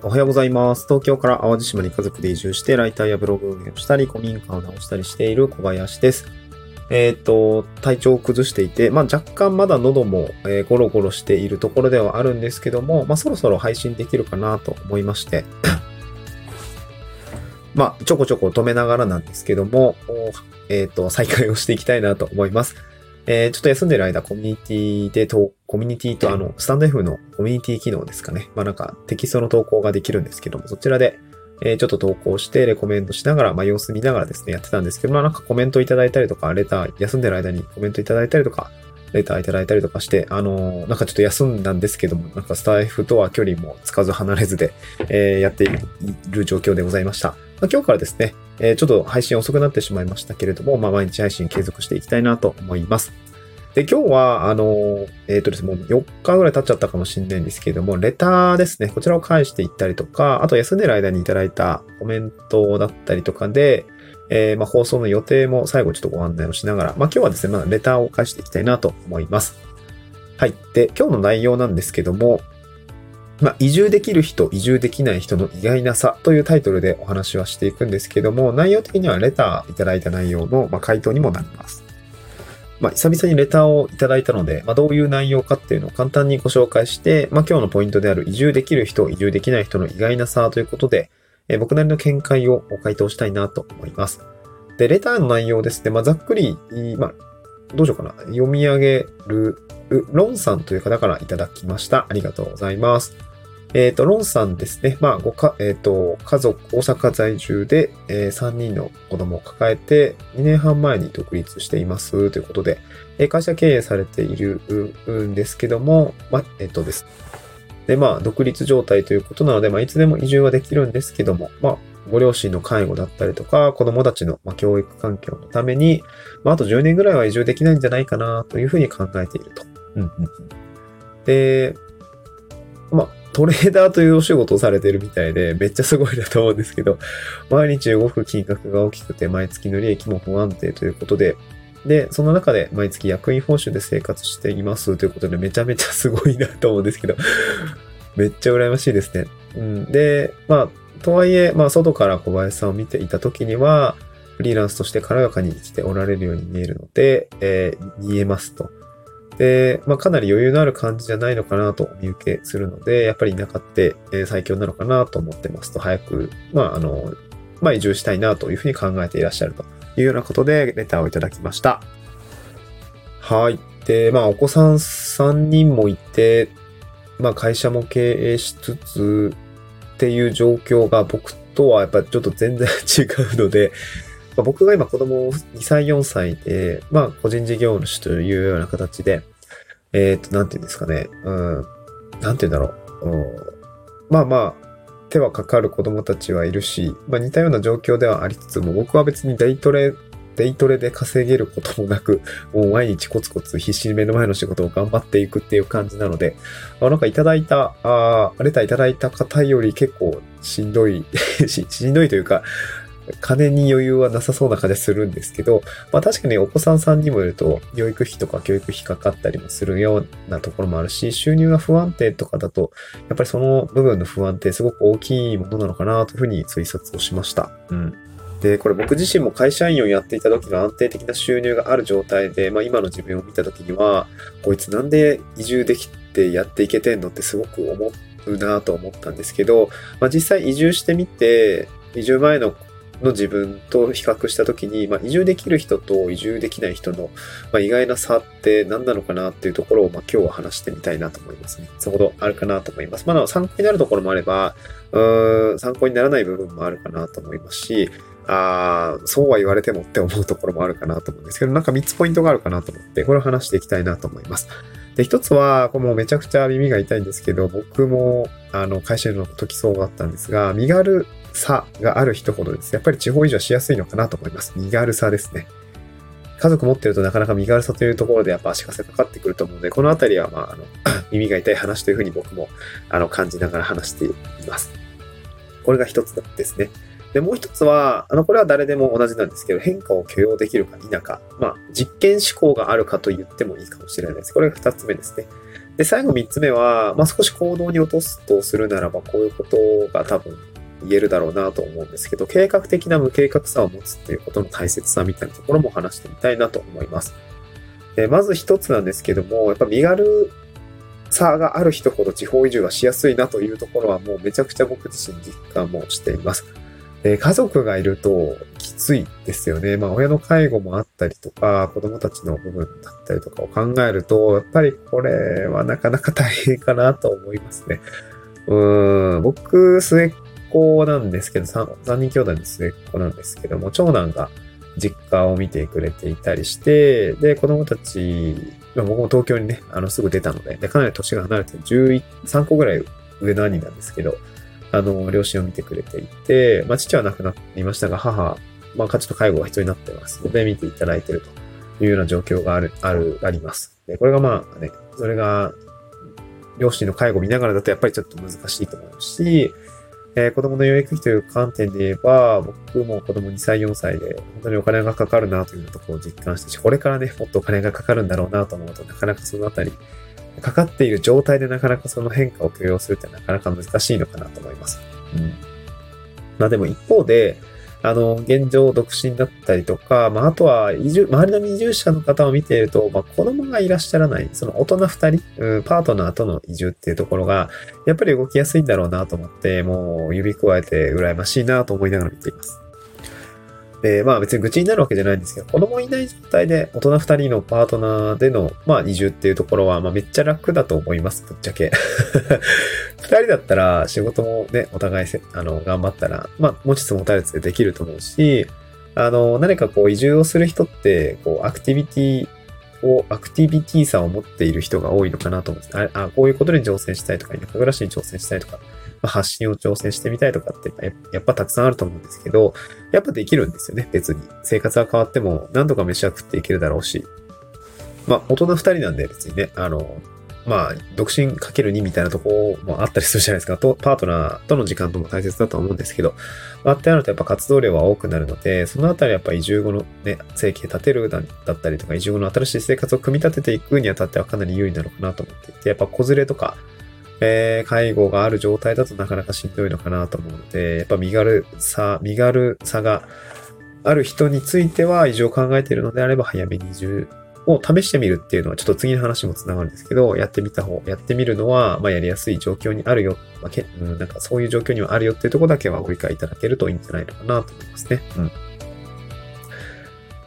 おはようございます。東京から淡路島に家族で移住して、ライターやブログ運営をしたり、古民家を直したりしている小林です。えっ、と、体調を崩していて、まあ若干まだ喉も、えーゴロゴロしているところではあるんですけども、まあそろそろ配信できるかなと思いまして、まあちょこちょこ止めながらなんですけども、えっ、と、再開をしていきたいなと思います。えーちょっと休んでる間、コミュニティでと、コミュニティとあの、スタンド F のコミュニティ機能ですかね。まあなんかテキストの投稿ができるんですけども、そちらで、えーちょっと投稿して、レコメントしながら、まあ様子見ながらですね、やってたんですけど、まあなんかコメントいただいたりとか、レター、休んでる間にコメントいただいたりとか、レターいただいたりとかして、あのーなんかちょっと休んだんですけども、なんかスタイフとは距離もつかず離れずで、えーやっている状況でございました。まあ、今日からですね、えーちょっと配信遅くなってしまいましたけれども、まあ毎日配信継続していきたいなと思います。で、今日は、あの、えっ、とですね、もう4日ぐらい経っちゃったかもしれないんですけれども、レターですね、こちらを返していったりとか、あと休んでる間にいただいたコメントだったりとかで、えーまあ、放送の予定も最後ちょっとご案内をしながら、まあ、今日はですね、まあ、レターを返していきたいなと思います。はい。で、今日の内容なんですけども、まあ、移住できる人、移住できない人の意外な差というタイトルでお話はしていくんですけども、内容的にはレターいただいた内容の、ま、回答にもなります。まあ、久々にレターをいただいたので、まあ、どういう内容かっていうのを簡単にご紹介して、まあ、今日のポイントである移住できる人、移住できない人の意外な差ということで、え僕なりの見解を回答したいなと思います。で、レターの内容ですね、ま、ざっくり、ま、どうしようかな。読み上げる、ロンさんという方からいただきました。ありがとうございます。えっ、と、ロンさんですね。まあ、ごか、えっ、と、家族、大阪在住で、え3人の子供を抱えて、2年半前に独立しています。ということで、えー会社経営されているんですけども、まあ、えっ、とです。で、まあ、独立状態ということなので、まあ、いつでも移住はできるんですけども、まあ、ご両親の介護だったりとか、子供たちの教育環境のために、まあ、あと10年ぐらいは移住できないんじゃないかな、というふうに考えていると。うんうんで、まあ、トレーダーというお仕事をされてるみたいで、めっちゃすごいなと思うんですけど、毎日動く金額が大きくて、毎月の利益も不安定ということで、で、その中で毎月役員報酬で生活していますということで、めちゃめちゃすごいなと思うんですけど、めっちゃ羨ましいですね。うん、で、まあ、とはいえ、まあ、外から小林さんを見ていたときには、フリーランスとして軽やかに生きておられるように見えるので、えー見えますと。で、まあ、かなり余裕のある感じじゃないのかなとお見受けするので、やっぱり田舎って、最強なのかなと思ってますと、早く、まあ、あの、まあ、移住したいなというふうに考えていらっしゃるというようなことで、レターをいただきました。はい。で、まあ、お子さん3人もいて、まあ、会社も経営しつつっていう状況が僕とはやっぱちょっと全然 違うので、まあ、僕が今子供2歳、4歳で、まあ、個人事業主というような形で、えっ、と、なんていうんですかね、うん、なんていうんだろう、うん、まあまあ、手はかかる子供たちはいるし、まあ似たような状況ではありつつも、僕は別にデイトレ、デイトレで稼げることもなく、もう毎日コツコツ必死に目の前の仕事を頑張っていくっていう感じなので、あなんかいただいた、あーレターいただいた方より結構しんどい し、しんどいというか、金に余裕はなさそうな感じするんですけど、まあ確かにお子さん3人もいると、養育費とか教育費かかったりもするようなところもあるし、収入が不安定とかだと、やっぱりその部分の不安定すごく大きいものなのかなというふうに推察をしました。うん。で、これ僕自身も会社員をやっていた時の安定的な収入がある状態で、まあ今の自分を見た時には、こいつなんで移住できてやっていけてんのってすごく思うなと思ったんですけど、まあ実際移住してみて、移住前のの自分と比較した時に、まあ、移住できる人と移住できない人の、まあ、意外な差って何なのかなっていうところを、まあ、今日は話してみたいなと思いますね。そほどあるかなと思います。まあ、参考になるところもあれば、うーん参考にならない部分もあるかなと思いますし、あーそうは言われてもって思うところもあるかなと思うんですけど、なんか3つポイントがあるかなと思って、これを話していきたいなと思います。で、一つは、これもめちゃくちゃ耳が痛いんですけど、僕も、あの、会社の時そうだったんですが、身軽さがある人ほどです、やっぱり地方移住はしやすいのかなと思います。身軽さですね。家族持ってるとなかなか身軽さというところでやっぱ足かせかかってくると思うので、このあたりは、まあ、あの、耳が痛い話というふうに僕も、あの、感じながら話しています。これが一つですね。で、もう一つは、あの、これは誰でも同じなんですけど、変化を許容できるか否か。まあ、実験思考があるかと言ってもいいかもしれないです。これが二つ目ですね。で、最後3つ目は、まあ、少し行動に落とすとするならば、こういうことが多分言えるだろうなと思うんですけど、計画的な無計画さを持つっていうことの大切さみたいなところも話してみたいなと思います。でまず一つなんですけども、やっぱ身軽さがある人ほど地方移住はしやすいなというところはもうめちゃくちゃ僕自身実感もしています。で家族がいるときついですよね。まあ親の介護もあったりとか、子供たちの部分だったりとかを考えると、やっぱりこれはなかなか大変かなと思いますね。うん、僕、末っ子なんですけど3、3人兄弟の末っ子なんですけども、長男が実家を見てくれていたりして、で、子供たち、僕も東京にね、あの、すぐ出たので、で、かなり年が離れて11、3個ぐらい上の兄なんですけど、あの、両親を見てくれていて、まあ、父は亡くなりましたが、母、まあ、ちょっと介護が必要になってますので、見ていただいているというような状況がある、ある、あります。で、これがまあね、それが、両親の介護を見ながらだとやっぱりちょっと難しいと思うし、えー、子供の養育費という観点で言えば、僕も子供2歳、4歳で、本当にお金がかかるなというところを実感してし、これからね、もっとお金がかかるんだろうなと思うと、なかなかそのあたり、かかっている状態でなかなかその変化を許容するってなかなか難しいのかなと思います。うん。まあでも一方で、あの、現状独身だったりとか、まあ、あとは移住、周りの移住者の方を見ていると、まあ、子供がいらっしゃらない、その大人二人、うん、パートナーとの移住っていうところが、やっぱり動きやすいんだろうなと思って、もう指加えて羨ましいなと思いながら見ています。で、まあ別に愚痴になるわけじゃないんですけど、子供いない状態で大人二人のパートナーでの、まあ移住っていうところは、まあめっちゃ楽だと思います、ぶっちゃけ。二人だったら仕事もね、お互いせ、あの、頑張ったら、まあ持ちつ持たれつでできると思うし、あの、何かこう移住をする人って、こうアクティビティを、アクティビティさを持っている人が多いのかなと思うんです。あ、あこういうことに挑戦したいとか、田舎暮らしに挑戦したいとか、まあ、発信を挑戦してみたいとかってやっぱたくさんあると思うんですけど、やっぱできるんですよね、別に。生活が変わっても何とか飯は食っていけるだろうし。まあ、大人二人なんで別にね、あの、まあ、独身かける2みたいなとこもあったりするじゃないですか。と、パートナーとの時間とも大切だと思うんですけど、まあ、ってなるとやっぱ活動量は多くなるので、そのあたりやっぱ移住後のね、生計立てるだったりとか、移住後の新しい生活を組み立てていくにあたってはかなり有利なのかなと思っていて、やっぱ子連れとか、えー、介護がある状態だとなかなかしんどいのかなと思うので、やっぱ身軽さ、身軽さがある人については移住を考えているのであれば早めに移住を試してみるっていうのはちょっと次の話もつながるんですけど、やってみた方、やってみるのは、まあ、やりやすい状況にあるよ、まあけうん、なんかそういう状況にはあるよっていうとこだけはご理解いただけるといいんじゃないのかなと思いますね。うん。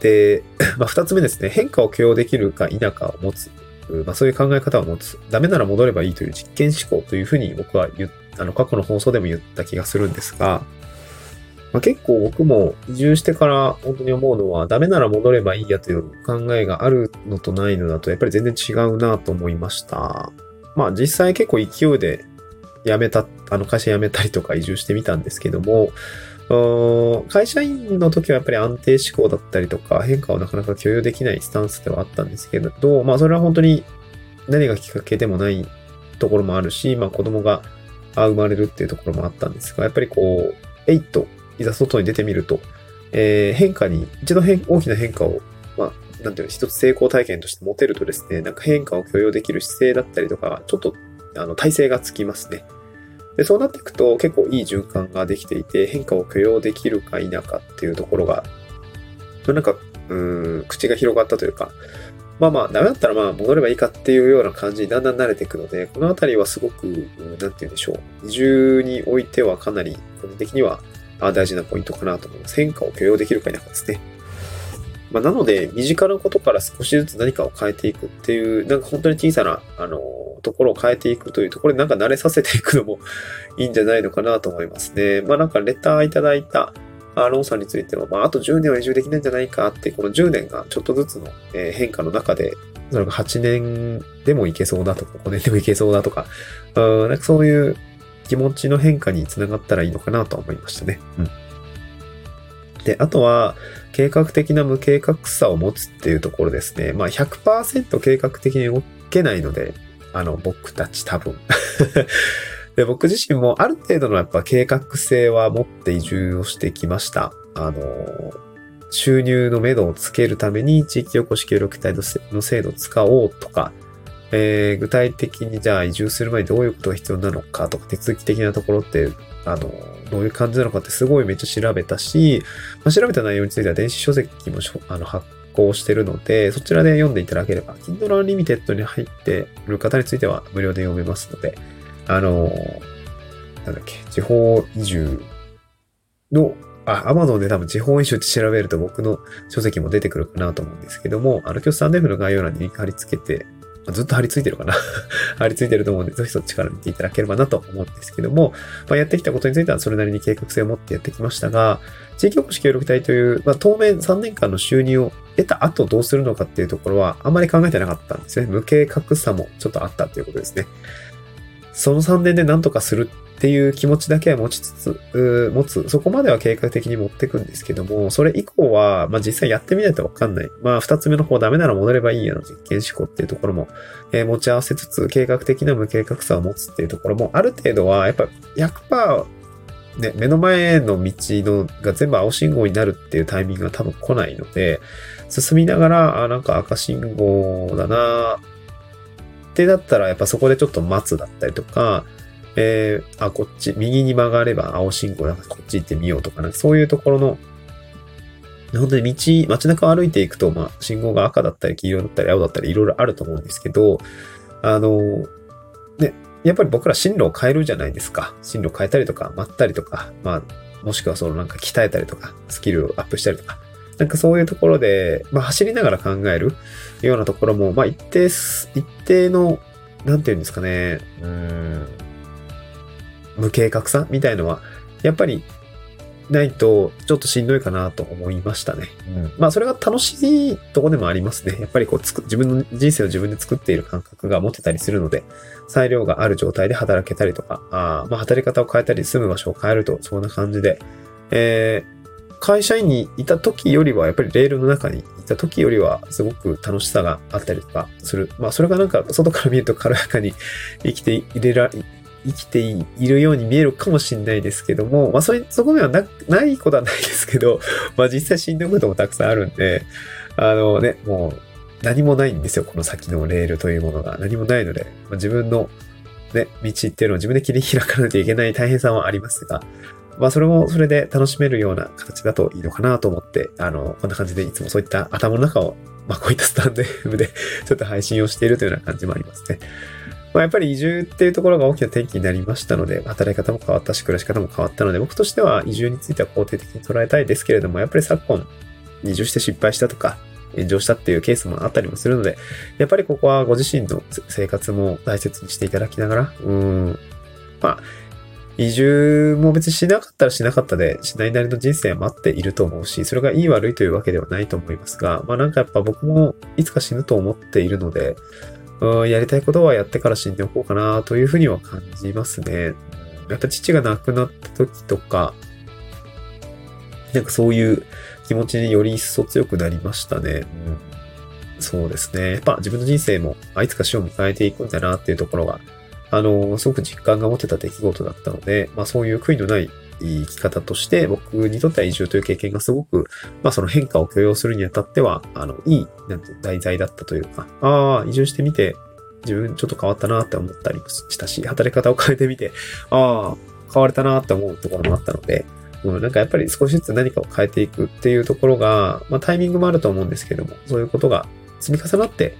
で、まあ、二つ目ですね。変化を許容できるか否かを持つまあ、そういう考え方を持つ。ダメなら戻ればいいという実験思考というふうに僕は言あの、過去の放送でも言った気がするんですが、まあ、結構僕も移住してから本当に思うのは、ダメなら戻ればいいやという考えがあるのとないのだと、やっぱり全然違うなと思いました。まあ実際結構勢いで辞めた、あの会社辞めたりとか移住してみたんですけども、会社員の時はやっぱり安定志向だったりとか変化をなかなか許容できないスタンスではあったんですけど、まあそれは本当に何がきっかけでもないところもあるし、まあ子供が生まれるっていうところもあったんですが、やっぱりこう、えいっと、いざ外に出てみると、えー、変化に、一度変大きな変化を、まあ、なんていうの、一つ成功体験として持てるとですね、なんか変化を許容できる姿勢だったりとか、ちょっと、あの、体勢がつきますね。で、そうなっていくと結構いい循環ができていて、変化を許容できるか否かっていうところが、なんか、うん、口が広がったというか、まあまあ、ダメだったらまあ戻ればいいかっていうような感じにだんだん慣れていくので、このあたりはすごく、なんて言うんでしょう。移住においてはかなり、個人的には大事なポイントかなと思います。変化を許容できるか否かですね。まあ、なので、身近なことから少しずつ何かを変えていくっていう、なんか本当に小さな、あの、ところを変えていくというところになんか慣れさせていくのもいいんじゃないのかなと思いますね。まあなんかレターいただいた、アーロンさんについては、まああと10年は移住できないんじゃないかって、この10年がちょっとずつの変化の中で、それが8年でもいけそうだとか、5年でもいけそうだとか、うんなんかそういう気持ちの変化につながったらいいのかなと思いましたね。うん。で、あとは、計画的な無計画さを持つっていうところですね。まあ100%計画的に動けないので、あの、僕たち多分。で、僕自身もある程度のやっぱ計画性は持って移住をしてきました。あの、収入の目処をつけるために地域おこし協力隊の制度を使おうとか、えー、具体的にじゃあ移住する前にどういうことが必要なのかとか、手続き的なところって、あの、どういう感じなのかってすごいめっちゃ調べたし、まあ、調べた内容については電子書籍もあの発行してるので、そちらで読んでいただければ、Kindle Unlimited に入っている方については無料で読めますので、あの、なんだっけ、地方移住の、あ、Amazon で多分地方移住って調べると僕の書籍も出てくるかなと思うんですけども、あの、今日スタンデフの概要欄に貼り付けてずっと張り付いてるかな 張り付いてると思うんで、ぜひそっちから見ていただければなと思うんですけども、まあ、やってきたことについてはそれなりに計画性を持ってやってきましたが、地域おこし協力隊という、まあ、当面3年間の収入を得た後どうするのかっていうところはあまり考えてなかったんですね。無計画さもちょっとあったということですね。その3年で何とかするっていう気持ちだけは持ちつつ、持つ。そこまでは計画的に持っていくんですけども、それ以降は、まあ実際やってみないとわかんない。まあ二つ目の方ダメなら戻ればいいやの実験思考っていうところも、えー、持ち合わせつつ、計画的な無計画さを持つっていうところも、ある程度は、やっぱ100%、ね、目の前の道のが全部青信号になるっていうタイミングが多分来ないので、進みながら、あ、なんか赤信号だなってなったら、やっぱそこでちょっと待つだったりとか、えー、あ、こっち、右に曲がれば青信号だからこっち行ってみようとか、なんかそういうところの、本当に道、街中を歩いていくと、まあ、信号が赤だったり黄色だったり青だったりいろいろあると思うんですけど、あの、ね、やっぱり僕ら進路を変えるじゃないですか。進路を変えたりとか、待ったりとか、まあ、もしくはそのなんか鍛えたりとか、スキルをアップしたりとか、なんかそういうところで、まあ走りながら考えるようなところも、まあ一定、一定の、なんていうんですかね、うん、無計画さみたいのは、やっぱりないとちょっとしんどいかなと思いましたね。うん、まあそれが楽しいとこでもありますね。やっぱりこうつく自分の人生を自分で作っている感覚が持てたりするので、裁量がある状態で働けたりとか、あまあ働き方を変えたり住む場所を変えるとそんな感じで、えー、会社員にいた時よりはやっぱりレールの中にいた時よりはすごく楽しさがあったりとかする。まあそれがなんか外から見ると軽やかに生きていれら、生きているように見えるかもしれないですけども、まあそういう、そこではな、ないことはないですけど、まあ実際しんどいこともたくさんあるんで、あのね、もう何もないんですよ、この先のレールというものが。何もないので、まあ、自分のね、道っていうのを自分で切り開かないといけない大変さはありますが、まあそれもそれで楽しめるような形だといいのかなと思って、あの、こんな感じでいつもそういった頭の中を、まあこういったスタンド F でちょっと配信をしているというような感じもありますね。まあ、やっぱり移住っていうところが大きな転機になりましたので、働き方も変わったし、暮らし方も変わったので、僕としては移住については肯定的に捉えたいですけれども、やっぱり昨今、移住して失敗したとか、炎上したっていうケースもあったりもするので、やっぱりここはご自身の生活も大切にしていただきながら、うん、まあ、移住も別にしなかったらしなかったで、しないなりの人生は待っていると思うし、それがいい悪いというわけではないと思いますが、まあなんかやっぱ僕もいつか死ぬと思っているので、うん、やりたいことはやってから死んでおこうかなというふうには感じますね。やっぱ父が亡くなった時とか、なんかそういう気持ちにより一層強くなりましたね。うん、そうですね。やっぱ自分の人生もあいつか死を迎えていくんだなっていうところが、あの、すごく実感が持てた出来事だったので、まあそういう悔いのない生き方として、僕にとっては移住という経験がすごく、まあその変化を許容するにあたっては、あの、いい、なんて、題材だったというか、ああ、移住してみて、自分ちょっと変わったなって思ったりもしたし、働き方を変えてみて、ああ、変われたなって思うところもあったので、うん、なんかやっぱり少しずつ何かを変えていくっていうところが、まあタイミングもあると思うんですけども、そういうことが積み重なって、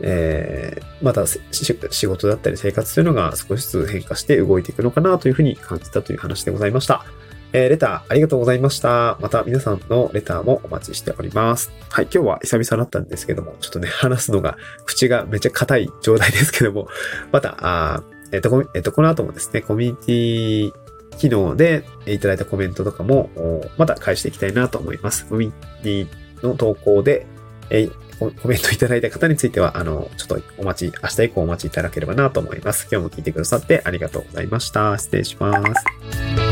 えー、また仕事だったり生活というのが少しずつ変化して動いていくのかなというふうに感じたという話でございました。えー、レターありがとうございました。また皆さんのレターもお待ちしております。はい、今日は久々だったんですけども、ちょっとね、話すのが、口がめっちゃ硬い状態ですけども、また、あえっ、ー、と、えっ、ー、と、この後もですね、コミュニティ機能でいただいたコメントとかも、また返していきたいなと思います。コミュニティの投稿で、えーコメントいただいた方については、あの、ちょっとお待ち、明日以降お待ちいただければなと思います。今日も聞いてくださってありがとうございました。失礼します。